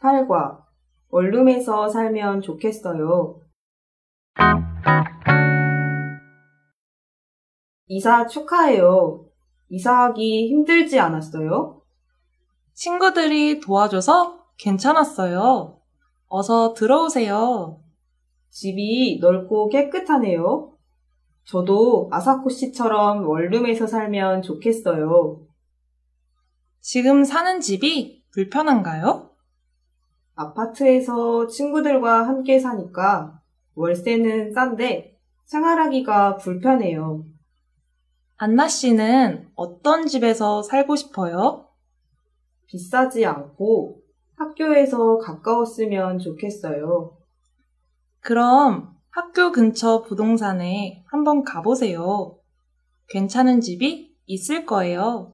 8과 원룸에서 살면 좋겠어요. 이사 축하해요. 이사하기 힘들지 않았어요? 친구들이 도와줘서 괜찮았어요. 어서 들어오세요. 집이 넓고 깨끗하네요. 저도 아사코 씨처럼 원룸에서 살면 좋겠어요. 지금 사는 집이 불편한가요? 아파트에서 친구들과 함께 사니까 월세는 싼데 생활하기가 불편해요. 안나 씨는 어떤 집에서 살고 싶어요? 비싸지 않고 학교에서 가까웠으면 좋겠어요. 그럼 학교 근처 부동산에 한번 가보세요. 괜찮은 집이 있을 거예요.